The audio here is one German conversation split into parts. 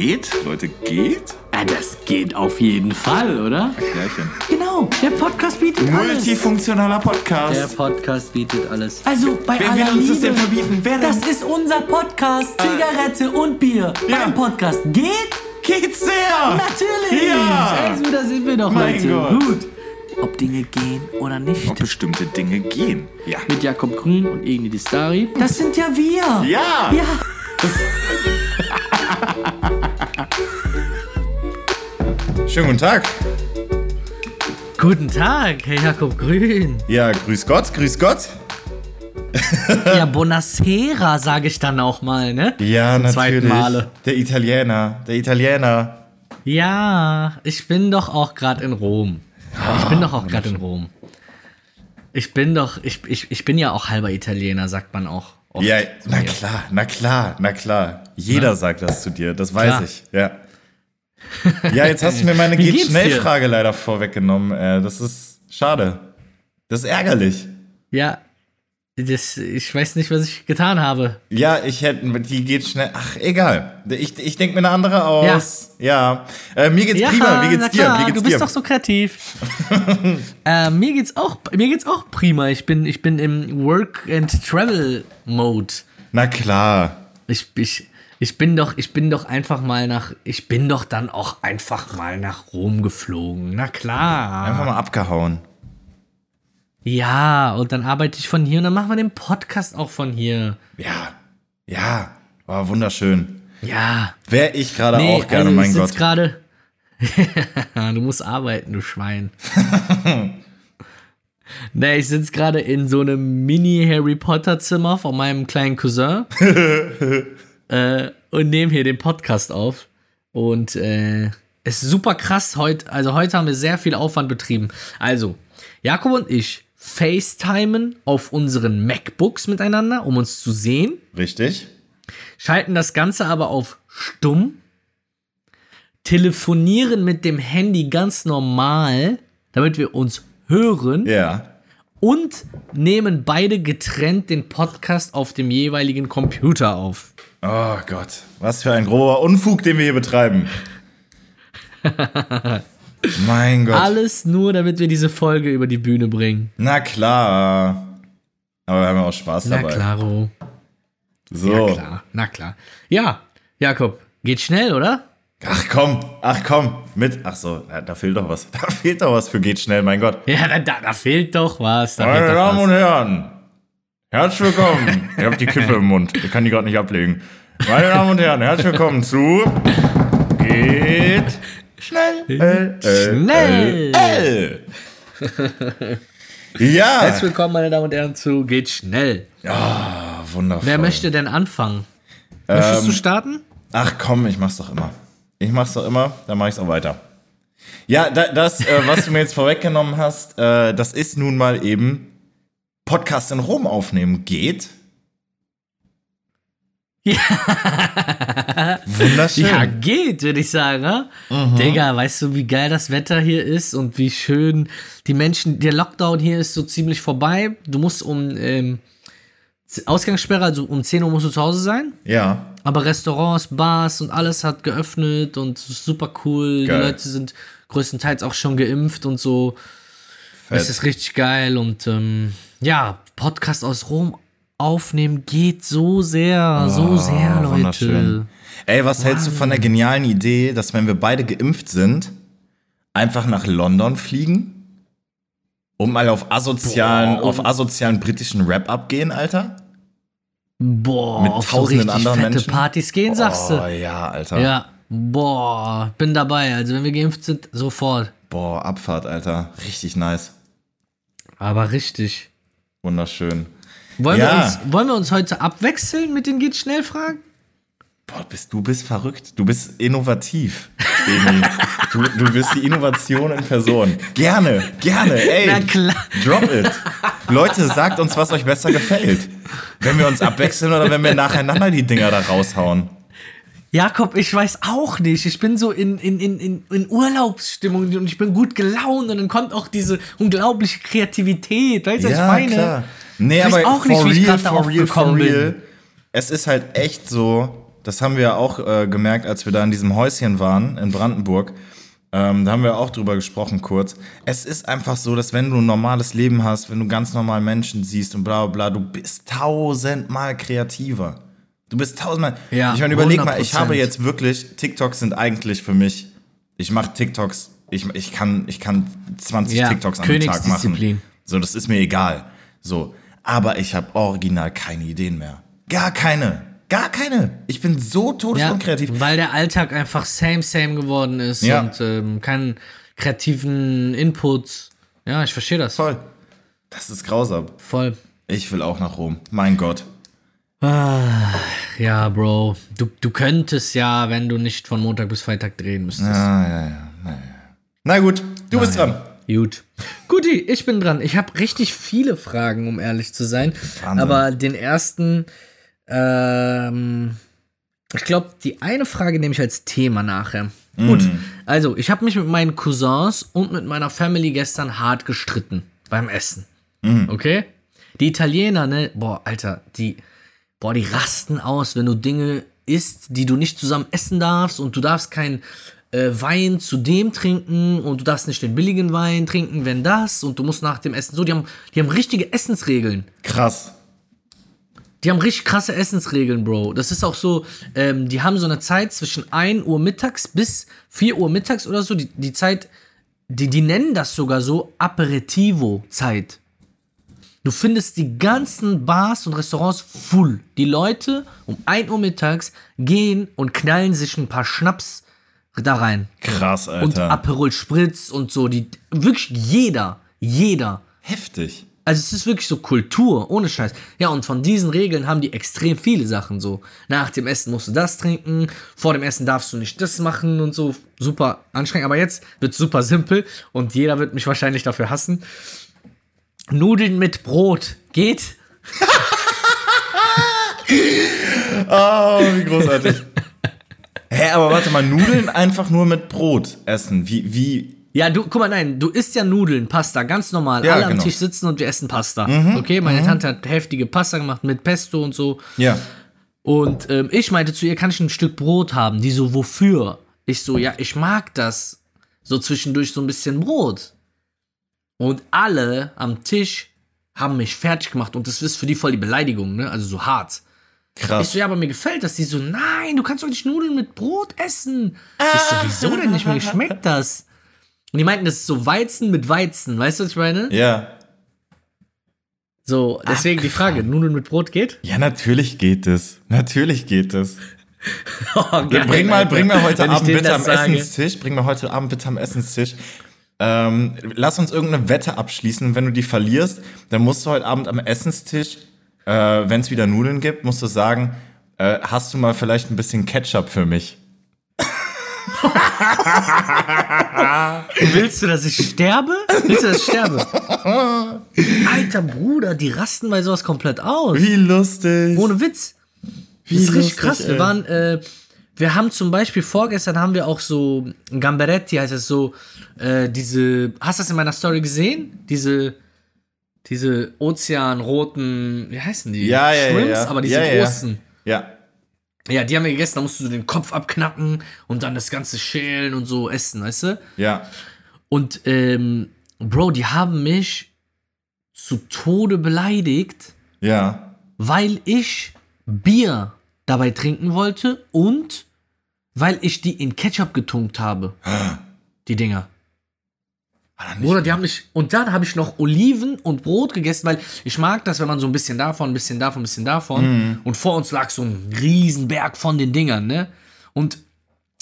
geht? Leute, geht? Ja, das geht auf jeden Fall, oder? Klärchen. Genau, der Podcast bietet alles. Multifunktionaler Podcast. Der Podcast bietet alles. Also bei Wer aller will uns das denn verbieten? Wer denn? Das ist unser Podcast. Zigarette und Bier. ja. Beim Podcast geht geht's sehr! natürlich. Ja. Also, da sind wir doch Mein heute. Gott. Gut. Ob Dinge gehen oder nicht. Ob bestimmte Dinge gehen. Ja. Mit Jakob Grün und Igni Distari. Das sind ja wir. Ja! Ja. Schönen guten Tag. Guten Tag, Herr Jakob Grün. Ja, grüß Gott, grüß Gott. Ja, Buonasera, sage ich dann auch mal, ne? Ja, Zum natürlich. zweiten Male. Der Italiener, der Italiener. Ja, ich bin doch auch gerade in Rom. Ich bin doch auch gerade in Rom. Ich bin doch, ich, ich, ich bin ja auch halber Italiener, sagt man auch. Ja, na klar, na klar, na klar. Jeder sagt das zu dir, das weiß Klar. ich. Ja. Ja, jetzt hast du mir meine geht schnell? Frage leider vorweggenommen. Äh, das ist schade. Das ist ärgerlich. Ja, das, ich weiß nicht, was ich getan habe. Ja, ich hätte, die geht schnell. Ach, egal. Ich, ich denke mir eine andere aus. Ja. Äh, mir geht's prima. Wie geht's dir? Wie geht's du bist dir? doch so kreativ. äh, mir geht's auch, mir geht's auch prima. Ich bin, ich bin im Work and Travel Mode. Na klar. Ich, ich, ich bin doch, ich bin doch einfach mal nach, ich bin doch dann auch einfach mal nach Rom geflogen. Na klar. Einfach mal abgehauen. Ja, und dann arbeite ich von hier und dann machen wir den Podcast auch von hier. Ja. Ja. War wunderschön. Ja. Wäre ich gerade Nee, auch gerne, also mein Gott. gerade. du musst arbeiten, du Schwein. nee, ich sitze gerade in so einem Mini-Harry Potter-Zimmer von meinem kleinen Cousin äh, und nehme hier den Podcast auf. Und äh, es ist super krass heute. Also heute haben wir sehr viel Aufwand betrieben. Also, Jakob und ich FaceTimen auf unseren MacBooks miteinander, um uns zu sehen Richtig? schalten das Ganze aber auf stumm, telefonieren mit dem Handy ganz normal, damit wir uns hören Ja. und nehmen beide getrennt den Podcast auf dem jeweiligen Computer auf. Oh Gott. Was für ein grober Unfug, den wir hier betreiben. mein Gott. Alles nur, damit wir diese Folge über die Bühne bringen. Na klar. Aber wir haben ja auch Spaß Na dabei. klaro. So. Na klar, na klar. Ja, Jakob, geht schnell, oder? Ach komm, ach komm, mit. Ach so, da, da fehlt doch was. Da fehlt doch was für geht schnell, mein Gott. Ja, da, da, da fehlt doch was. Da Meine Damen was. und Herren, herzlich willkommen. ich habe die Kippe im Mund. Ich kann die gerade nicht ablegen. Meine Damen und Herren, herzlich willkommen zu Geht schnell. Äh, äh, Schnell. Äh, äh. Ja, Herzlich willkommen, meine Damen und Herren, zu Geht schnell. wundervoll. Wer möchte denn anfangen? Möchtest du starten? Ach komm, ich mach's doch immer. Ich mach's doch immer, dann mach ich's auch weiter. Ja, da, das, äh, was du mir jetzt vorweggenommen hast, äh, das ist nun mal eben Podcast in Rom aufnehmen geht. Ja. Wunderschön. Ja, geht, würde ich sagen. Ne? Digga, weißt du, wie geil das Wetter hier ist und wie schön die Menschen. Der Lockdown hier ist so ziemlich vorbei. Du musst um ähm, Ausgangssperre, also um 10 Uhr musst du zu Hause sein. ja. Aber Restaurants, Bars und alles hat geöffnet und super cool. Geil. Die Leute sind größtenteils auch schon geimpft und so. Fett. Es ist richtig geil und ähm, ja, Podcast aus Rom aufnehmen geht so sehr, so sehr, Oh, Leute. Ey, was hältst du von der genialen Idee, dass wenn wir beide geimpft sind, einfach nach London fliegen? Und mal auf asozialen, Boah, auf asozialen britischen Rap abgehen, Alter? Boah, Mit auf so tausenden richtig anderen fette Menschen? Partys gehen, sagst Oh du. ja, Alter. Ja, boah, bin dabei. Also wenn wir geimpft sind, sofort. Boah, Abfahrt, Alter. Richtig nice. Aber richtig. Wunderschön. Wollen, Ja. wir, uns, wollen wir uns heute abwechseln mit den geht schnell Fragen? Boah, bist, du bist verrückt. Du bist innovativ, du, du bist die Innovation in Person. Gerne, gerne. Ey, Na klar. drop it. Leute, sagt uns, was euch besser gefällt. Wenn wir uns abwechseln oder wenn wir nacheinander die Dinger da raushauen. Jakob, ich weiß auch nicht. Ich bin so in, in, in, in, in Urlaubsstimmung und ich bin gut gelaunt und dann kommt auch diese unglaubliche Kreativität. Weißt du, was ich meine? Nee, aber auch nicht, for wie ich real, darauf real, for bin. real. Es ist halt echt so, Das haben wir ja auch äh, gemerkt, als wir da in diesem Häuschen waren in Brandenburg. Ähm, da haben wir auch drüber gesprochen kurz. Es ist einfach so, dass wenn du ein normales Leben hast, wenn du ganz normal Menschen siehst und bla bla bla, du bist tausendmal kreativer. Du bist tausendmal. Ja, ich meine, überleg mal, ich 100%. habe jetzt wirklich, TikToks sind eigentlich für mich, ich mache TikToks, ich, ich, kann, ich kann 20 Ja, TikToks am Tag machen. So, das ist mir egal. So, aber ich habe original keine Ideen mehr. Gar keine. Gar keine. Ich bin so Ja, todesunkreativ. weil der Alltag einfach same, same geworden ist Ja. und ähm, keinen kreativen Input. Ja, ich verstehe das. Voll. Das ist grausam. Voll. Ich will auch nach Rom. Mein Gott. Ja, Bro. Du, du könntest ja, wenn du nicht von Montag bis Freitag drehen müsstest. Ah, ja, ja. Na, ja. Na gut, du bist dran. Gut. Guti, ich bin dran. Ich habe richtig viele Fragen, um ehrlich zu sein. Wahnsinn. Aber den ersten, ähm, ich glaube, die eine Frage nehme ich als Thema nachher. Gut, also ich habe mich mit meinen Cousins und mit meiner Family gestern hart gestritten beim Essen. Okay? Die Italiener, ne, boah, Alter, die, boah, die rasten aus, wenn du Dinge isst, die du nicht zusammen essen darfst und du darfst kein äh, Wein zu dem trinken und du darfst nicht den billigen Wein trinken, wenn das und du musst nach dem Essen so, die haben, die haben richtige Essensregeln. Krass. Die haben richtig krasse Essensregeln, Bro. Das ist auch so, ähm, die haben so eine Zeit zwischen 1 Uhr mittags bis 4 Uhr mittags oder so. Die, die Zeit, die, die nennen das sogar so Aperitivo-Zeit. Du findest die ganzen Bars und Restaurants full. Die Leute um 1 Uhr mittags gehen und knallen sich ein paar Schnaps da rein. Krass, Und Alter. Aperol Spritz und so. Die, wirklich jeder, jeder. Heftig. Also es ist wirklich so Kultur, ohne Scheiß. Ja, und von diesen Regeln haben die extrem viele Sachen so. Nach dem Essen musst du das trinken, vor dem Essen darfst du nicht das machen und so. Super anstrengend. Aber jetzt wird super simpel und jeder wird mich wahrscheinlich dafür hassen. Nudeln mit Brot geht? Oh, wie großartig. Hä, aber warte mal, Nudeln einfach nur mit Brot essen. Wie, wie. Ja, du, guck mal, nein, du isst ja Nudeln, Pasta, ganz normal. Ja, Alle am genau. Tisch sitzen und wir essen Pasta. okay, meine Tante hat heftige Pasta gemacht mit Pesto und so. Ja. Und ähm, ich meinte zu ihr, kann ich ein Stück Brot haben? Die so, wofür? Ich so, ja, ich mag das. So zwischendurch so ein bisschen Brot. Und alle am Tisch haben mich fertig gemacht und das ist für die voll die Beleidigung, ne? Also so hart. Ich Krass. so, ja, aber mir gefällt das. Die so, nein, du kannst doch nicht Nudeln mit Brot essen. Ich so, wieso denn nicht? Mir schmeckt das. Und die meinten, das ist so Weizen mit Weizen. Weißt du, was ich meine? Ja. So, deswegen die Frage, Nudeln mit Brot geht? Ja, natürlich geht es. Natürlich geht es. Oh, geil, bring mal, Alter. bring mal heute Wenn ich Abend bitte am sage. Essenstisch. Bring mal heute Abend bitte am Essenstisch. Ähm, lass uns irgendeine Wette abschließen. Wenn du die verlierst, dann musst du heute Abend am Essenstisch, äh, wenn es wieder Nudeln gibt, musst du sagen, äh, hast du mal vielleicht ein bisschen Ketchup für mich? Willst du, dass ich sterbe? Willst du, dass ich sterbe? Alter Bruder, die rasten bei sowas komplett aus. Wie lustig. Ohne Witz. Wie das ist richtig lustig, krass. Wir ey. waren, äh, wir haben zum Beispiel vorgestern haben wir auch so Gamberetti, heißt es so, äh, diese, hast du das in meiner Story gesehen? Diese, diese ozeanroten, wie heißen die? Ja, ja, ja, Shrimps, ja. aber diese Ja, ja. großen. Ja. Ja, die haben wir gegessen, da musst du den Kopf abknacken und dann das ganze schälen und so essen, weißt du? Ja. Und, ähm, Bro, die haben mich zu Tode beleidigt, Ja. weil ich Bier dabei trinken wollte und weil ich die in Ketchup getunkt habe. Die Dinger. Bruder, die haben mich. Und dann habe ich noch Oliven und Brot gegessen, weil ich mag das, wenn man so ein bisschen davon, ein bisschen davon, ein bisschen davon. Und vor uns lag so ein Riesenberg von den Dingern, ne? Und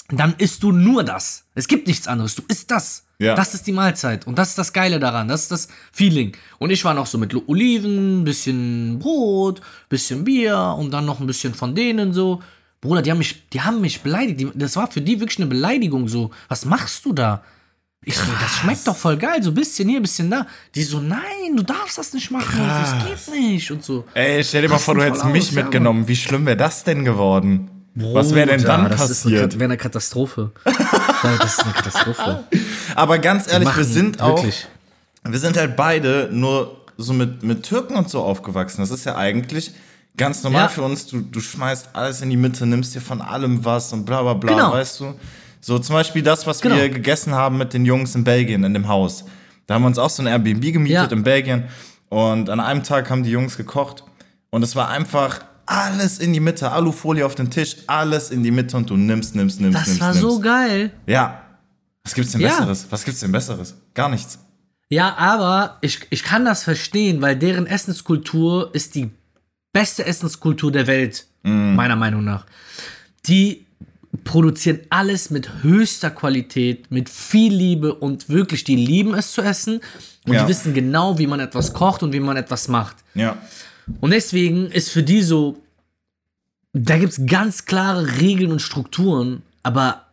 dann isst du nur das. Es gibt nichts anderes. Du isst das. Ja. Das ist die Mahlzeit. Und das ist das Geile daran. Das ist das Feeling. Und ich war noch so mit Oliven, bisschen Brot, bisschen Bier und dann noch ein bisschen von denen so. Bruder, die haben mich, die haben mich beleidigt. Das war für die wirklich eine Beleidigung so. Was machst du da? Ich so, das schmeckt doch voll geil, so ein bisschen hier, ein bisschen da. Die so, nein, du darfst das nicht machen, das geht nicht und so. Ey, stell dir mal vor, du hättest mich aus, ja, mitgenommen. Wie schlimm wäre das denn geworden? Was wäre denn dann das passiert? Kat- Wäre eine Katastrophe. Das ist eine Katastrophe. Aber ganz ehrlich, wir sind auch, wirklich. wir sind halt beide nur so mit, mit Türken und so aufgewachsen. Das ist ja eigentlich Ganz normal Ja. für uns, du, du schmeißt alles in die Mitte, nimmst dir von allem was und bla bla bla, Genau. weißt du? So zum Beispiel das, was Genau. wir gegessen haben mit den Jungs in Belgien in dem Haus. Da haben wir uns auch so ein Airbnb gemietet Ja. in Belgien und an einem Tag haben die Jungs gekocht und es war einfach alles in die Mitte, Alufolie auf den Tisch, alles in die Mitte und du nimmst, nimmst, nimmst, Das nimmst, war nimmst. so geil. Ja. Was gibt's denn Ja. Besseres? Was gibt's denn Besseres? Gar nichts. Ja, aber ich, ich kann das verstehen, weil deren Essenskultur ist die beste Essenskultur der Welt, meiner Meinung nach. Die produzieren alles mit höchster Qualität, mit viel Liebe und wirklich, die lieben es zu essen und Ja. die wissen genau, wie man etwas kocht und wie man etwas macht. Ja. Und deswegen ist für die so, da gibt es ganz klare Regeln und Strukturen, aber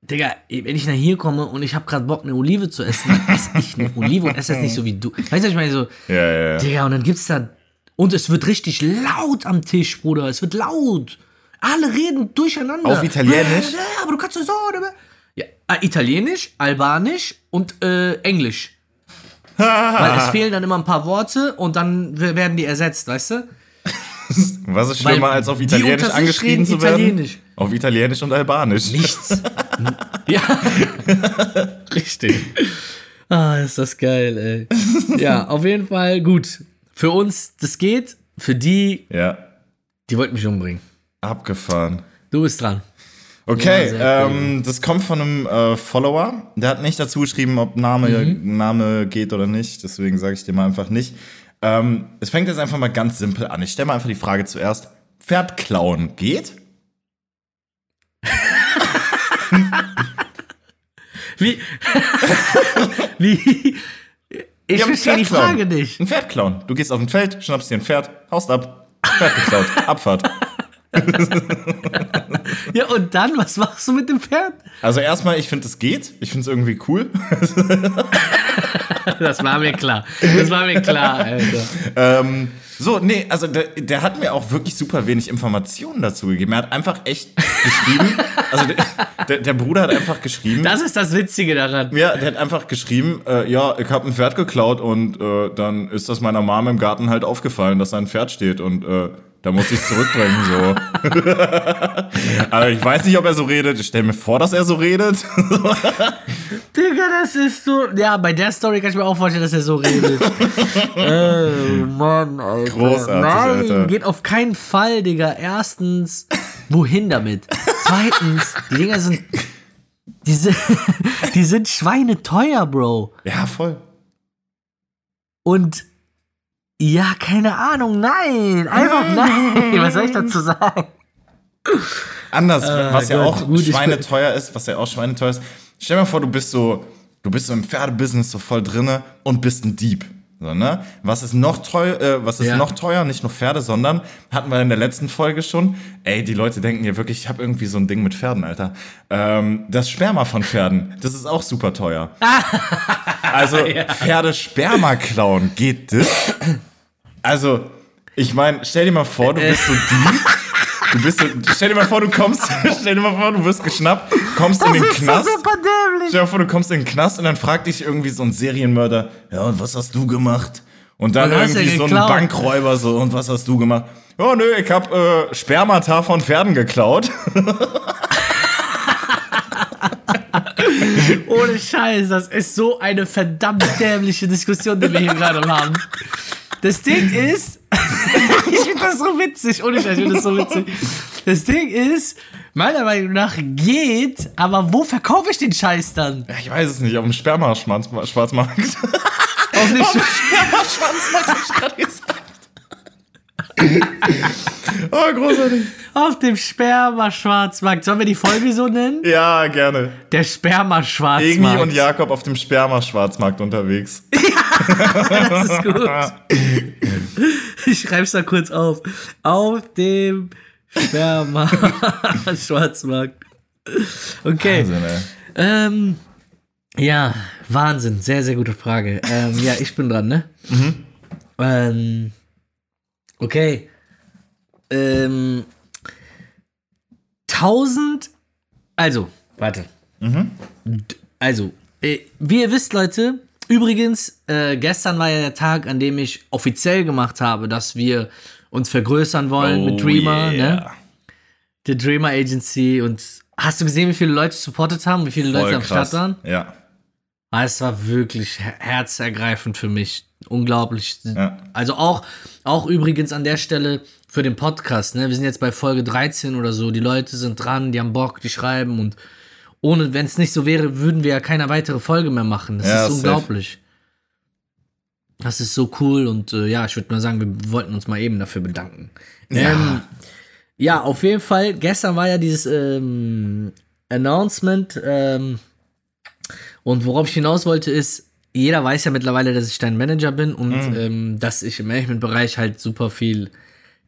Digga, wenn ich nach hier komme und ich habe gerade Bock, eine Olive zu essen, dann esse ich eine Olive und esse das nicht so wie du. Weißt du, was ich meine? So, Ja, ja, ja. Digga, und dann gibt's da. Und es wird richtig laut am Tisch, Bruder. Es wird laut. Alle reden durcheinander. Auf Italienisch? Ja, aber du kannst doch so. Ja, äh, Italienisch, Albanisch und äh, Englisch. Weil es fehlen dann immer ein paar Worte und dann werden die ersetzt, weißt du? Was ist Weil schlimmer, als auf Italienisch angeschrieben zu werden? Italienisch. Auf Italienisch und Albanisch. Nichts. ja. Richtig. Ah, ist das geil, ey. Ja, auf jeden Fall gut. Für uns, das geht. Für die, Ja. die wollten mich umbringen. Abgefahren. Du bist dran. Okay, Ja, ähm, das kommt von einem äh, Follower. Der hat nicht dazu geschrieben, ob Name, Mhm. Name geht oder nicht. Deswegen sage ich dir mal einfach nicht. Ähm, es fängt jetzt einfach mal ganz simpel an. Ich stelle mal einfach die Frage zuerst. Pferd klauen geht? Wie? Wie? Ich Ja, verstehe die. Frage nicht. Ein Pferd klauen. Du gehst auf ein Feld, schnappst dir ein Pferd, haust ab. Pferd geklaut. Abfahrt. Ja, und dann, was machst du mit dem Pferd? Also erstmal, ich finde, es geht. Ich finde es irgendwie cool. Das war mir klar. Das war mir klar, Alter. Ähm, so, nee, also der, der hat mir auch wirklich super wenig Informationen dazu gegeben. Er hat einfach echt geschrieben. Also der, der, der Bruder hat einfach geschrieben. Das ist das Witzige daran. ja, der hat einfach geschrieben, äh, ja, ich habe ein Pferd geklaut und äh, dann ist das meiner Mom im Garten halt aufgefallen, dass da ein Pferd steht und äh, da muss ich zurückbringen, so. also ich weiß nicht, ob er so redet. Ich stelle mir vor, dass er so redet. Digga, das ist so. Ja, bei der Story kann ich mir auch vorstellen, dass er so redet. Ey, Mann, Alter. Großartig, Nein, Alter. geht auf keinen Fall, Digga. Erstens, wohin damit? Zweitens, die Dinger sind. Die sind, die sind schweineteuer, Bro. ja, voll. Und ja, keine Ahnung, nein. Einfach nein. Was soll ich dazu sagen? Anders, was ja Gott, auch gut, schweineteuer ist, was ja auch schweineteuer ist. Stell dir mal vor, du bist so, du bist so im Pferdebusiness so voll drinne und bist ein Dieb. So, ne? Was ist noch teuer, äh, was ist Ja. noch teuer? Nicht nur Pferde, sondern hatten wir in der letzten Folge schon. Ey, die Leute denken ja wirklich, ich habe irgendwie so ein Ding mit Pferden, Alter. Ähm, das Sperma von Pferden, das ist auch super teuer. also Pferdesperma klauen, geht das? Also, ich meine, stell dir mal vor, du bist so Dieb. Du bist so, stell dir mal vor, du kommst, stell dir mal vor, du wirst geschnappt, kommst in den Knast. dämlich. Stell dir vor, du kommst in den Knast und dann fragt dich irgendwie so ein Serienmörder, ja, und was hast du gemacht? Und dann Und irgendwie so ein. Bankräuber so, und was hast du gemacht? Ja, nö, ich hab äh, Spermata von Pferden geklaut. Ohne Scheiß, das ist so eine verdammt dämliche Diskussion, die wir hier gerade haben. Das Ding ist, ich finde das so witzig, ohne Scheiß, ich finde das so witzig. Das Ding ist, meiner Meinung nach geht, aber wo verkaufe ich den Scheiß dann? Ich weiß es nicht, auf dem Sperma-Schwarzmarkt. Auf den Sch Oh, großartig. Auf dem Sperma-Schwarzmarkt. Sollen wir die Folge so nennen? Ja, gerne. Der Sperma-Schwarzmarkt. Irgendwie und Jakob auf dem Sperma-Schwarzmarkt unterwegs. Das ist gut. Ich schreib's da kurz auf. Auf dem Sperma-Schwarzmarkt. Okay. Wahnsinn, ey. Ähm, ja, Wahnsinn. Sehr, sehr gute Frage. Ähm, ja, ich bin dran, ne? Ähm, okay. Ähm, 1000. Also, warte. D- Also, äh, wie ihr wisst, Leute, übrigens, äh, gestern war ja der Tag, an dem ich offiziell gemacht habe, dass wir uns vergrößern wollen mit Oh, Dreamer, yeah. ne? Der Dreamer Agency und hast du gesehen, wie viele Leute supportet haben, wie viele Leute Voll am Start waren? Ja. Ah, Es war wirklich her- herzergreifend für mich. Unglaublich. Ja. Also auch, auch übrigens an der Stelle für den Podcast, ne? Wir sind jetzt bei Folge 13 oder so. Die Leute sind dran, die haben Bock, die schreiben und ohne, wenn es nicht so wäre, würden wir ja keine weitere Folge mehr machen. Das Ja, ist safe. unglaublich. Das ist so cool und äh, ja, ich würde mal sagen, wir wollten uns mal eben dafür bedanken. Ja. Ähm, ja, auf jeden Fall. Gestern war ja dieses ähm, Announcement ähm, und worauf ich hinaus wollte ist, jeder weiß ja mittlerweile, dass ich dein Manager bin und ähm, dass ich im Management-Bereich halt super viel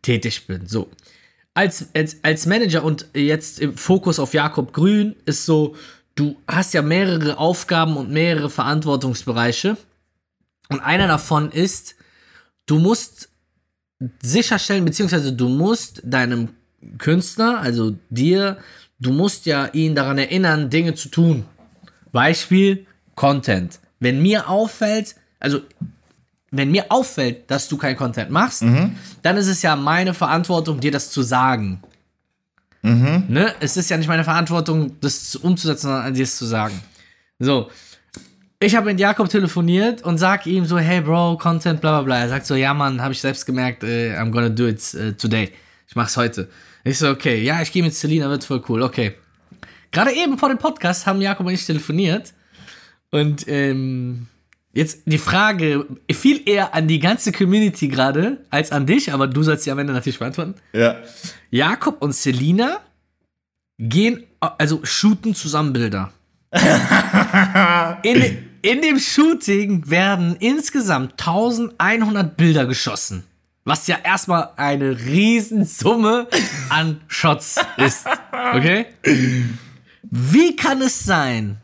tätig bin. So. Als, als, als Manager und jetzt im Fokus auf Jakob Grün ist so, du hast ja mehrere Aufgaben und mehrere Verantwortungsbereiche. Und einer davon ist, du musst sicherstellen, beziehungsweise du musst deinem Künstler, also dir, du musst ja ihn daran erinnern, Dinge zu tun. Beispiel Content. Wenn mir auffällt, also wenn mir auffällt, dass du kein Content machst, dann ist es ja meine Verantwortung, dir das zu sagen. Ne? Es ist ja nicht meine Verantwortung, das umzusetzen, sondern dir es zu sagen. So. Ich habe mit Jakob telefoniert und sag ihm so, hey Bro, Content, bla bla bla. Er sagt so, ja Mann, habe ich selbst gemerkt, äh, I'm gonna do it äh, today. Ich mach's heute. Ich so, okay, ja, ich gehe mit Selina, wird voll cool, okay. Gerade eben vor dem Podcast haben Jakob und ich telefoniert und ähm, jetzt die Frage fiel eher an die ganze Community gerade als an dich, aber du sollst sie am Ende natürlich beantworten. Ja. Jakob und Selina gehen, also shooten zusammen Bilder. in, in dem Shooting werden insgesamt 1100 Bilder geschossen. Was ja erstmal eine Riesensumme an Shots ist. Okay? Wie kann es sein?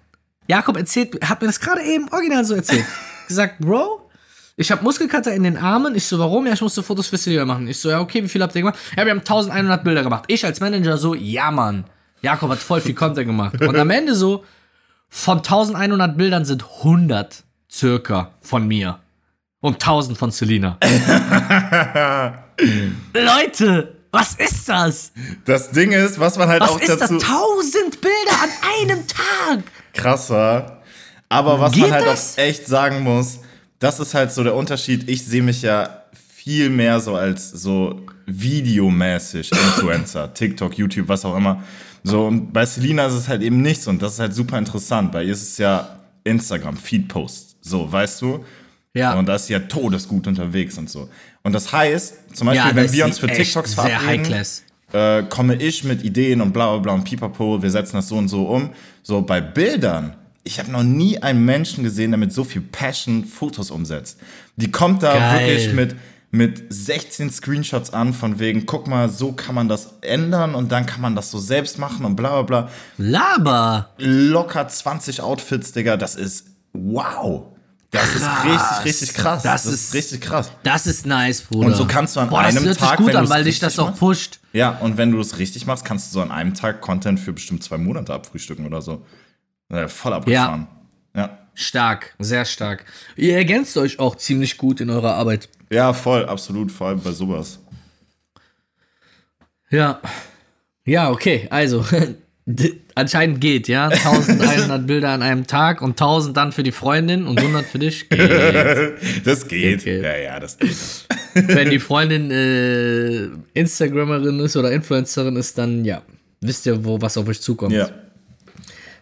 Jakob erzählt, hat mir das gerade eben original so erzählt. Gesagt, Bro, ich habe Muskelkater in den Armen. Ich so, warum? Ja, ich musste Fotos für Celia machen. Ich so, ja, okay, wie viel habt ihr gemacht? Ja, wir haben 1100 Bilder gemacht. Ich als Manager so, ja, Mann. Jakob hat voll viel Content gemacht. Und am Ende so, von 1100 Bildern sind 100 circa von mir. Und 1000 von Selina. Leute, was ist das? Das Ding ist, was man halt Was auch ist das? dazu 1000 Bilder an einem Tag. Krass war. Aber was Geht man halt das? auch echt sagen muss, das ist halt so der Unterschied. Ich sehe mich ja viel mehr so als so videomäßig Influencer, TikTok, YouTube, was auch immer. So, und bei Selina ist es halt eben nichts und das ist halt super interessant. Bei ihr ist es ja Instagram, Feed-Post. So, weißt du? Ja. Und da ist sie ja todesgut unterwegs und so. Und das heißt, zum Beispiel, Ja, wenn wir uns für TikToks verabreden. Äh, komme ich mit Ideen und bla bla bla und pipapo, wir setzen das so und so um. So bei Bildern, ich habe noch nie einen Menschen gesehen, der mit so viel Passion Fotos umsetzt. Die kommt da Geil. wirklich mit, mit 16 Screenshots an, von wegen, guck mal, so kann man das ändern und dann kann man das so selbst machen und bla bla bla. Laber. Locker 20 Outfits, Digga, das ist wow. Das ist Krass. richtig, richtig krass. Das Das, ist- ist richtig krass. Das ist nice, Bruder. Und so kannst du an Boah, das einem hört Tag, sich gut wenn an, weil dich das auch pusht. Ja, und wenn du es richtig machst, kannst du so an einem Tag Content für bestimmt zwei Monate abfrühstücken oder so. Äh, voll abgefahren. Ja. Stark, sehr stark. Ihr ergänzt euch auch ziemlich gut in eurer Arbeit. Ja, voll, absolut, vor allem bei sowas. Ja. Ja, okay, also. Anscheinend geht, ja. 1100 Bilder an einem Tag und 1000 dann für die Freundin und 100 für dich. Geht. Das geht. geht. Ja, ja, das geht. Wenn die Freundin äh, Instagrammerin ist oder Influencerin ist, dann ja. Wisst ihr, wo was auf euch zukommt. Ja.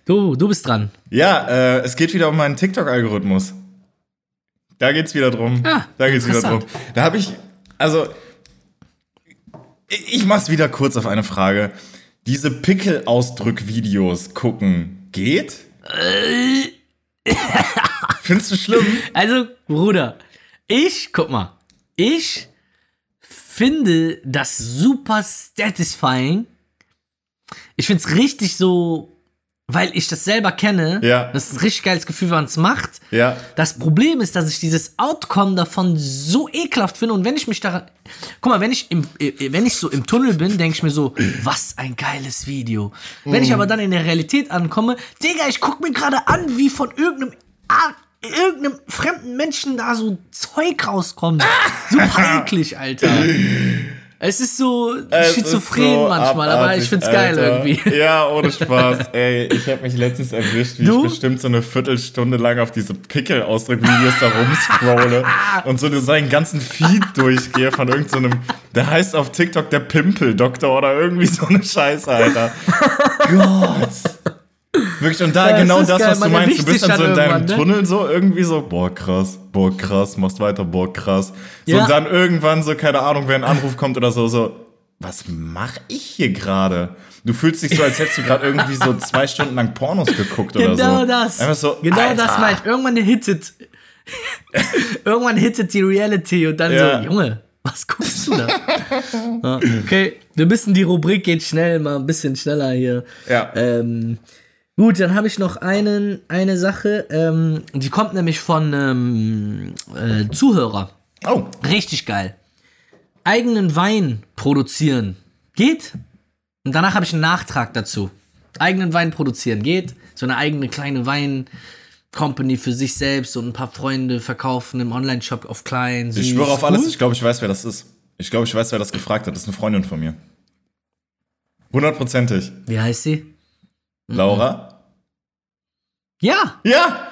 Du, du bist dran. Ja, äh, es geht wieder um meinen TikTok-Algorithmus. Da geht's wieder drum. Ah, da geht's wieder drum. Da habe ich, also, ich ich mach's wieder kurz auf eine Frage. Diese Pickel-Ausdrück-Videos gucken, geht? Findest du schlimm? Also, Bruder, ich, guck mal, ich finde das super satisfying. Ich finde es richtig so, weil ich das selber kenne. Ja. Das ist ein richtig geiles Gefühl, wenn man es macht. Ja. Das Problem ist, dass ich dieses Outcome davon so ekelhaft finde und wenn ich mich daran, guck mal, wenn ich im, äh, wenn ich so im Tunnel bin, denke ich mir so, was ein geiles Video. Wenn ich aber dann in der Realität ankomme, Digga, ich guck mir gerade an, wie von irgendeinem irgendeinem fremden Menschen da so Zeug rauskommt. Super eklig, Alter. Es ist so Es schizophren ist so manchmal, aber abartig, ich find's geil Alter. irgendwie. Ja, ohne Spaß. Ey, ich habe mich letztens erwischt, wie Du? ich bestimmt so eine Viertelstunde lang auf diese Pickel-Ausdruck-Videos da rumscrolle und so seinen ganzen Feed durchgehe von irgendeinem, so einem- der heißt auf TikTok der Pimpel-Doktor oder irgendwie so eine Scheiße, Alter. Gott. Wirklich, und da Ja, genau das, geil, was du meinst. Du bist dann so in deinem ne? Tunnel so irgendwie so, boah, krass, boah, krass, machst weiter, boah, krass. So, Ja. und dann irgendwann so, keine Ahnung, wenn ein Anruf kommt oder so, so, was mach ich hier gerade? Du fühlst dich so, als hättest du gerade irgendwie so zwei Stunden lang Pornos geguckt oder so. Genau das. Einfach so, genau Alter. das meint. Irgendwann hittet. irgendwann hittet die Reality und dann Ja. so, Junge, was guckst du da? ja, okay, wir müssen die Rubrik geht schnell, mal ein bisschen schneller hier. Ja. Ähm, gut, dann habe ich noch einen, eine Sache. Ähm, die kommt nämlich von ähm, äh, Zuhörer. Oh, Richtig geil. Eigenen Wein produzieren. Geht? Und danach habe ich einen Nachtrag dazu. Eigenen Wein produzieren. Geht? So eine eigene kleine Wein-Company für sich selbst und ein paar Freunde verkaufen im Online-Shop auf klein. ich süß. schwöre auf alles, Cool? ich glaube, ich weiß, wer das ist. Ich glaube, ich weiß, wer das gefragt hat. Das ist eine Freundin von mir. Hundertprozentig. Wie heißt sie? Mhm. Laura? Ja, Ja,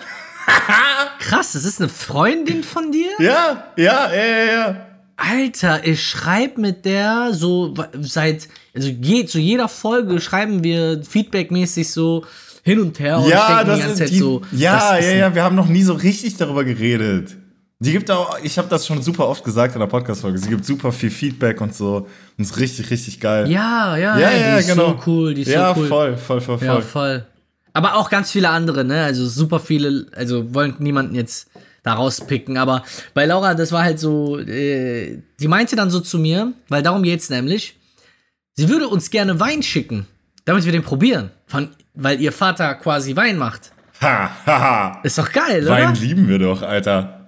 krass. Das ist eine Freundin von dir? ja, ja, ja, ja, ja. Alter, ich schreibe mit der so seit, also je, zu jeder Folge schreiben wir feedbackmäßig so hin und her und Ja, das die ganze ist Zeit die, so. ja, ja, ja, wir haben noch nie so richtig darüber geredet. Die gibt auch, ich habe das schon super oft gesagt in der Podcast-Folge, sie gibt super viel Feedback und so und ist richtig, richtig geil. Ja, ja, ja, ja, ja, die ist genau. so cool, die ist ja, so cool. voll, voll, voll, voll. Ja, voll. Aber auch ganz viele andere, ne? Also super viele, also wollen niemanden jetzt da rauspicken. Aber bei Laura, das war halt so, äh, die meinte dann so zu mir, weil darum geht's nämlich, sie würde uns gerne Wein schicken, damit wir den probieren. Von, weil ihr Vater quasi Wein macht. Ha, ha, ha. Ist doch geil, Wein oder? lieben wir doch, Alter.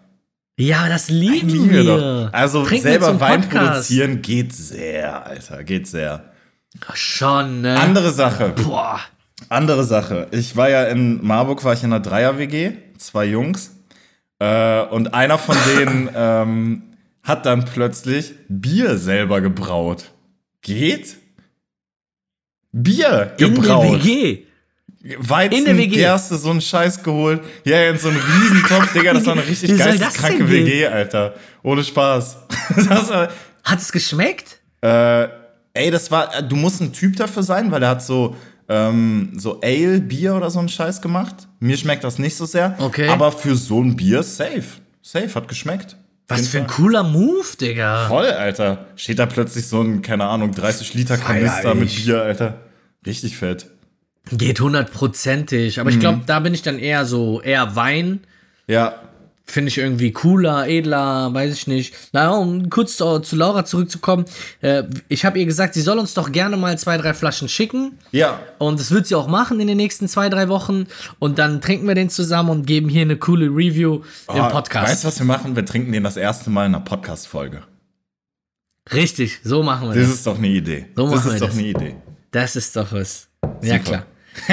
Ja, das lieben, Lieben wir. doch. Also Trinken selber Wein Podcast. produzieren geht sehr, Alter, geht sehr. Schon, ne? Andere Sache. Boah. Andere Sache. Ich war ja in Marburg, war ich in einer Dreier-WG, zwei Jungs. Äh, und einer von denen ähm, hat dann plötzlich Bier selber gebraut. Geht? Bier In der gebraut. WG. Weizen, In. Gerste, so einen Scheiß geholt. Ja, in so einen Riesentopf, Digga, das war eine richtig geisteskranke? WG, Alter. Ohne Spaß. war, Hat es geschmeckt? äh, ey, das war, äh, du musst ein Typ dafür sein, weil der hat so, ähm, so Ale, Bier oder so einen Scheiß gemacht. Mir schmeckt das nicht so sehr. Okay. Aber für so ein Bier, safe. Safe, hat geschmeckt. Was für ein cooler Move, Digga. Voll, Alter. Steht da plötzlich so ein, keine Ahnung, 30 Liter Kanister Feier mit. Bier, Alter. Richtig fett. Geht hundertprozentig. Mhm. Aber ich glaube, da bin ich dann eher so, eher Wein. Ja, Finde ich irgendwie cooler, edler, weiß ich nicht. Na, um kurz zu, zu Laura zurückzukommen. Äh, ich habe ihr gesagt, sie soll uns doch gerne mal zwei, drei Flaschen schicken. ja. Und das wird sie auch machen in den nächsten zwei, drei Wochen. Und dann trinken wir den zusammen und geben hier eine coole Review im Ah, Podcast. Weißt du, was wir machen? Wir trinken den das erste Mal in einer Podcast-Folge. Richtig, so machen wir Das das. ist doch eine Idee. So das machen ist wir doch das. eine Idee. Das ist doch was. Ja, Super. klar.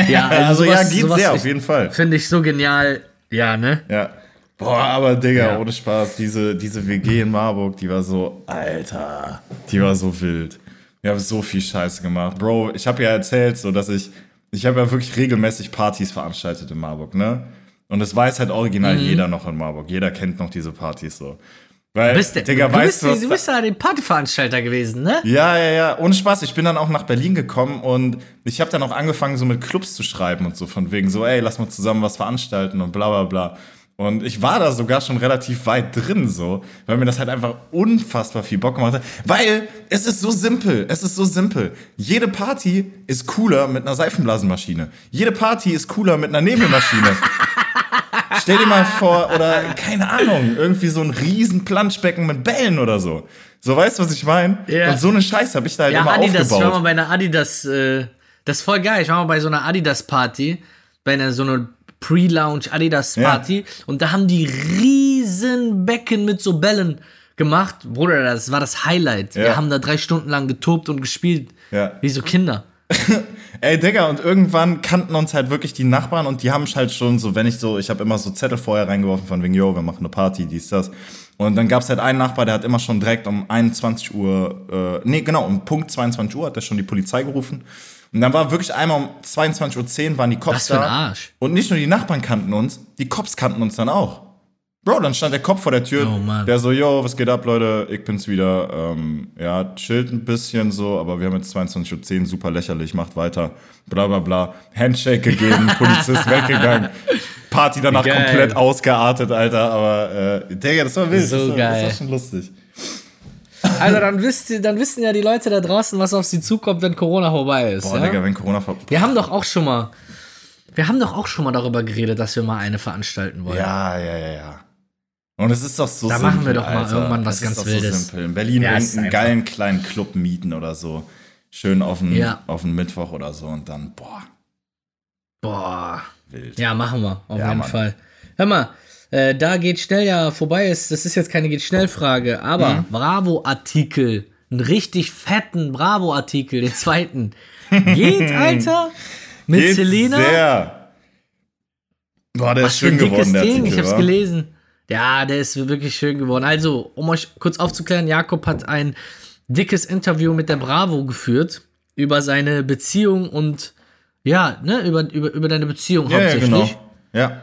Ja, Also, ja, sowas- geht sowas sehr, auf jeden Fall. Finde ich so genial. Ja, ne? Ja. Boah, aber Digga, Ja. ohne Spaß, diese, diese WG in Marburg, die war so, Alter, die war so wild. Wir haben so viel Scheiße gemacht. Bro, ich habe ja erzählt, so dass ich, ich habe ja wirklich regelmäßig Partys veranstaltet in Marburg, ne? Und das weiß halt original Mhm. jeder noch in Marburg. Jeder kennt noch diese Partys so. Weil, Bist du, Digga, du, weißt bist, du, bist ja der Partyveranstalter gewesen, ne? ja, ja, ja. Ohne Spaß. Ich bin dann auch nach Berlin gekommen und ich habe dann auch angefangen, so mit Clubs zu schreiben und so von wegen so, ey, lass mal zusammen was veranstalten und bla bla bla. Und ich war da sogar schon relativ weit drin, so, weil mir das halt einfach unfassbar viel Bock gemacht hat. Weil es ist so simpel. Es ist so simpel. Jede Party ist cooler mit einer Seifenblasenmaschine. Jede Party ist cooler mit einer Nebelmaschine. Stell dir mal vor, oder keine Ahnung, irgendwie so ein riesen Planschbecken mit Bällen oder so. So, weißt du, was ich meine? Ja. Und so eine Scheiße habe ich da halt Ja, immer Adidas. Ich war mal aufgebaut. bei einer Adidas, äh, das ist voll geil. Ich war mal bei so einer Adidas-Party, bei einer so einer Pre-Lounge Adidas-Party und da haben die riesen Becken mit so Bällen gemacht. Bruder, das war das Highlight. Wir Ja. haben da drei Stunden lang getobt und gespielt. Ja. Wie so Kinder. Ey, Digga, und irgendwann kannten uns halt wirklich die Nachbarn und die haben halt schon so, wenn ich so, ich habe immer so Zettel vorher reingeworfen von wegen, yo, wir machen eine Party, dies, das. Und dann gab es halt einen Nachbar, der hat immer schon direkt um 21 Uhr, äh, nee, genau, um Punkt 22 Uhr hat er schon die Polizei gerufen. Und dann war wirklich einmal um 22.10 Uhr waren die Cops Was für ein da. Arsch. Und nicht nur die Nachbarn kannten uns, die Cops kannten uns dann auch. Bro, dann stand der Kopf vor der Tür, Oh, Mann. der so, yo, was geht ab, Leute, ich bin's wieder. Ähm, ja, chillt ein bisschen so, aber wir haben jetzt 22.10 Uhr, super lächerlich, macht weiter, bla bla bla. Handshake gegeben, Polizist weggegangen. Party danach Geil. komplett ausgeartet, Alter, aber, äh, Digga, das war wild, So das, war, das geil. war schon lustig. Also dann, wisst ihr, dann wissen ja die Leute da draußen, was auf sie zukommt, wenn Corona vorbei ist. Boah, ja? Digga, wenn Corona ver Wir haben doch auch schon mal, wir haben doch auch schon mal darüber geredet, dass wir mal eine veranstalten wollen. Ja, ja, ja, ja. Und es ist doch so Da simpel, machen wir doch mal Alter. irgendwann was Es ganz ist doch Wildes. So simpel. In Berlin Ja, irgendeinen geilen kleinen Club mieten oder so. Schön auf einen, Ja. auf einen Mittwoch oder so und dann, boah, Boah. wild. Ja, machen wir, auf Ja, jeden Mann. Fall. Hör mal, äh, da geht schnell ja vorbei ist, das ist jetzt keine geht schnell Frage, aber Mhm. Bravo-Artikel, einen richtig fetten Bravo-Artikel, den zweiten. Geht, Alter? Mit Geht Selena? Sehr. Boah, der Was ist schön geworden, der Ding, Artikel, ich hab's wa? gelesen. Ja, der ist wirklich schön geworden. Also, um euch kurz aufzuklären, Jakob hat ein dickes Interview mit der Bravo geführt über seine Beziehung und ja, ne, über, über, über deine Beziehung Ja, ja, hauptsächlich. genau. Ja.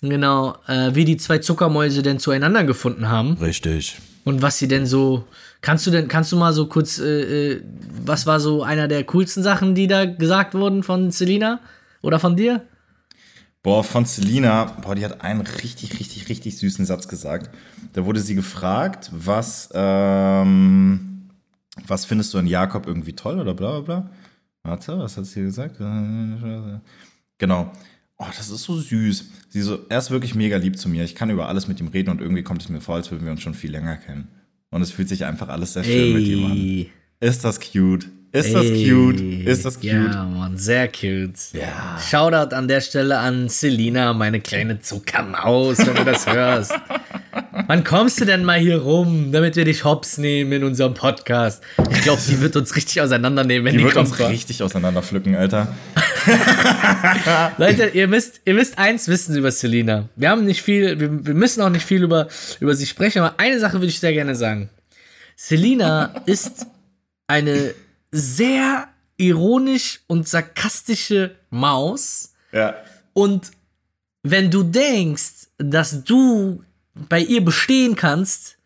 Genau, äh, wie die zwei Zuckermäuse denn zueinander gefunden haben Richtig. und was sie denn so. Kannst du denn, kannst du mal so kurz, äh, äh, was war so einer der coolsten Sachen, die da gesagt wurden von Selina oder von dir? Boah, von Selina, boah, die hat einen richtig, richtig, richtig süßen Satz gesagt. Da wurde sie gefragt, was, ähm, was findest du an Jakob irgendwie toll oder bla bla bla. Warte, was hat sie gesagt? Genau. Oh, das ist so süß. Sie so, er ist wirklich mega lieb zu mir. Ich kann über alles mit ihm reden und irgendwie kommt es mir vor, als würden wir uns schon viel länger kennen. Und es fühlt sich einfach alles sehr schön mit ihm an. Ist das cute? Ist das Ey. cute? Ist das cute? Ja, Mann, sehr cute. Ja. Shoutout an der Stelle an Selina, meine kleine Zuckermaus, wenn du das hörst. Wann kommst du denn mal hier rum, damit wir dich hops nehmen in unserem Podcast? Ich glaube, die wird uns richtig auseinandernehmen, wenn die, Die wird uns wa? richtig auseinanderpflücken, Alter. Leute, ihr müsst, ihr müsst eins wissen über Selina. Wir haben nicht viel, wir, wir müssen auch nicht viel über, über sie sprechen, aber eine Sache würde ich sehr gerne sagen. Selina ist eine sehr ironisch und sarkastische Maus. Ja. Und wenn du denkst, dass du bei ihr bestehen kannst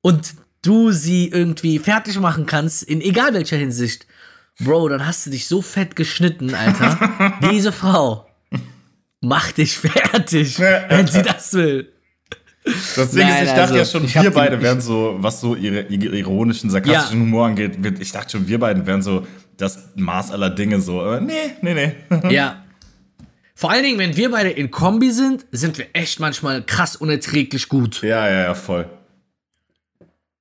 und du sie irgendwie fertig machen kannst, in egal welcher Hinsicht, Bro, dann hast du dich so fett geschnitten, Alter. Diese Frau macht dich fertig, wenn sie das will. Das Ding Nein, ist, ich dachte also, ja schon, wir beide wären so, was so ihre, ihre ironischen, sarkastischen Ja. Humor angeht, ich dachte schon, wir beiden wären so das Maß aller Dinge so. Aber nee, nee, nee. Ja. Vor allen Dingen, wenn wir beide in Kombi sind, sind wir echt manchmal krass unerträglich gut. ja, ja, ja, voll.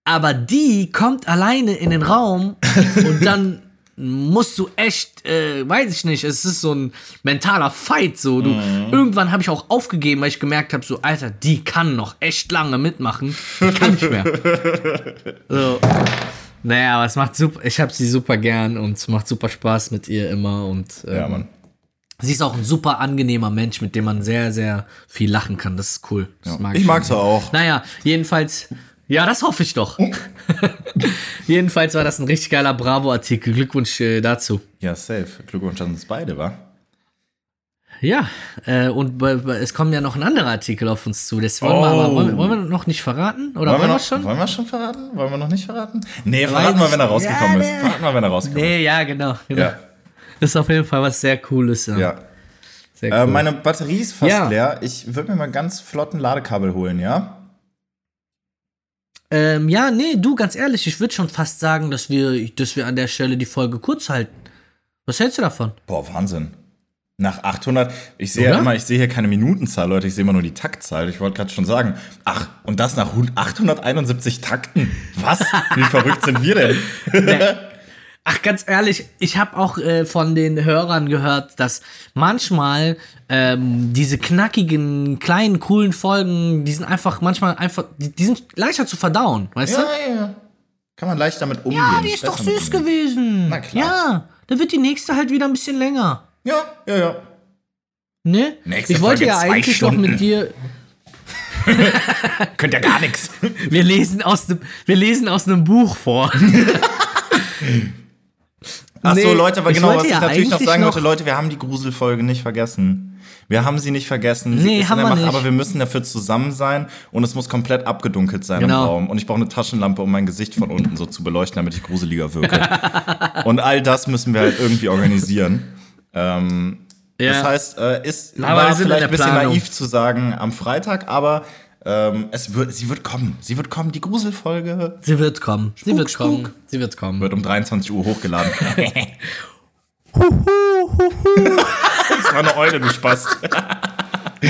Aber die kommt alleine in den Raum und dann musst du echt, äh, weiß ich nicht, es ist so ein mentaler Fight. So, du, irgendwann habe ich auch aufgegeben, weil ich gemerkt habe, so Alter, die kann noch echt lange mitmachen. Ich kann nicht mehr. so. Naja, aber es macht super, ich habe sie super gern und es macht super Spaß mit ihr immer und ähm, Ja, Mann. sie ist auch ein super angenehmer Mensch, mit dem man sehr, sehr viel lachen kann. Das ist cool. Das Ich mag sie auch. Naja, jedenfalls, ja, das hoffe ich doch. jedenfalls war das ein richtig geiler Bravo-Artikel. Glückwunsch äh, dazu. Ja, safe. Glückwunsch an uns beide, wa? Ja, äh, und es kommen ja noch ein anderer Artikel auf uns zu. Das wollen, wir, Oh. aber, wollen, wir, wollen wir noch nicht verraten? Oder wollen, wir wir noch, schon? Wollen wir schon verraten? Wollen wir noch nicht verraten? Nee, verraten wir, wenn er rausgekommen Ja, ist. nee. Verraten wir, wenn er rausgekommen Nee, ja, genau. genau. ist. Ja. Das ist auf jeden Fall was sehr Cooles. Ja. ja. Sehr Äh, cool. meine Batterie ist fast leer. Ich würde mir mal ganz flotten Ladekabel holen, ja? Ähm, ja, nee, du, ganz ehrlich, ich würde schon fast sagen, dass wir, dass wir an der Stelle die Folge kurz halten. Was hältst du davon? Boah, Wahnsinn. Nach 800, ich sehe ja immer, ich sehe hier keine Minutenzahl, Leute, ich sehe immer nur die Taktzahl. Ich wollte gerade schon sagen, ach, und das nach rund 871 Takten. Was? Wie verrückt sind wir denn? Ach, ganz ehrlich, ich habe auch äh, von den Hörern gehört, dass manchmal ähm, diese knackigen, kleinen, coolen Folgen, die sind einfach manchmal einfach, die, die sind leichter zu verdauen, weißt du? ja, ja. Kann man leicht damit umgehen. Ja, die ist doch süß gewesen. Na klar. Ja, dann wird die nächste halt wieder ein bisschen länger. Ja, ja, ja. Ne? Nächste ich wollte Folge ja eigentlich noch Stunden. mit dir. Könnt ja gar nichts. Wir lesen aus dem, wir lesen aus einem Buch vor. Ach so, Nee, Leute, aber ich genau, wollte was ich ja natürlich noch sagen noch- wollte, Leute, wir haben die Gruselfolge nicht vergessen. Wir haben sie nicht vergessen. Sie Nee, haben wir Mache, nicht. Aber wir müssen dafür zusammen sein und es muss komplett abgedunkelt sein Genau. im Raum. Und ich brauche eine Taschenlampe, um mein Gesicht von unten so zu beleuchten, damit ich gruseliger wirke. und all das müssen wir halt irgendwie organisieren. Ähm, Ja. Das heißt, äh, ist Aber war vielleicht ein bisschen naiv zu sagen am Freitag, aber ähm, es wird, sie wird kommen. Sie wird kommen. Die Gruselfolge Sie wird kommen. Sie wird Spuk, kommen. Spuk. Sie wird kommen. wird um 23 Uhr hochgeladen. das war eine Eule, du Spast.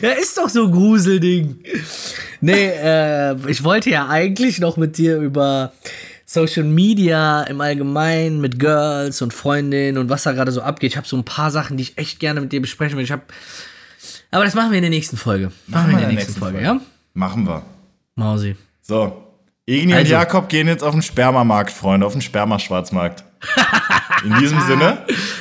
Ja, ist doch so ein Gruselding. Nee, äh, ich wollte ja eigentlich noch mit dir über Social Media im Allgemeinen, mit Girls und Freundinnen und was da gerade so abgeht. Ich habe so ein paar Sachen, die ich echt gerne mit dir besprechen will. Ich hab, aber das machen wir in der nächsten Folge. Machen, wir in der nächsten, Folge, ja? Machen wir. Mausi. So. Igni und Also. Jakob gehen jetzt auf den Spermamarkt, Freunde, auf den Spermaschwarzmarkt. In diesem Sinne,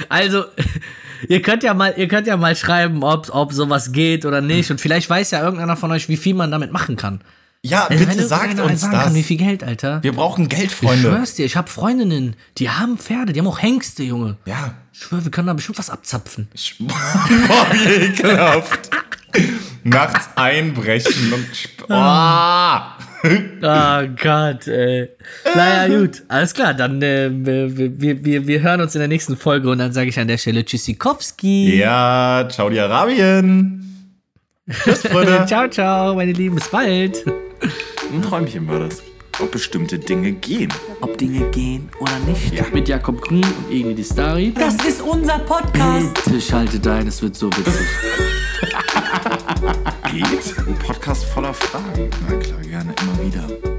Also, ihr könnt ja mal, ihr könnt ja mal schreiben, ob, ob sowas geht oder nicht. Und vielleicht weiß ja irgendeiner von euch, wie viel man damit machen kann. Ja, bitte wenn sagt uns sagen das. Kann, wie viel Geld, Alter? Wir brauchen Geld, Ich Freunde. schwör's dir, ich habe Freundinnen, die haben Pferde, die haben auch Hengste, Junge. Ja. Ich schwör, wir können da bestimmt was abzapfen. Boah, wie ekelhaft. Nachts einbrechen und. sp- Oh. Oh Gott, ey. Naja, gut. Alles klar, dann äh, wir, wir, wir, wir hören uns in der nächsten Folge und dann sage ich an der Stelle Tschüssikowski. Ja, ciao, die Arabien. Tschüss, Freunde. Ciao, ciao, meine Lieben, bis bald. Ein Träumchen war das. Ob bestimmte Dinge gehen. Ob Dinge gehen oder nicht. Mit Jakob Grün und Egni Distari. Das ist unser Podcast. Tisch haltet ein, es wird so witzig. Geht? Ein Podcast voller Fragen. Na klar, gerne immer wieder.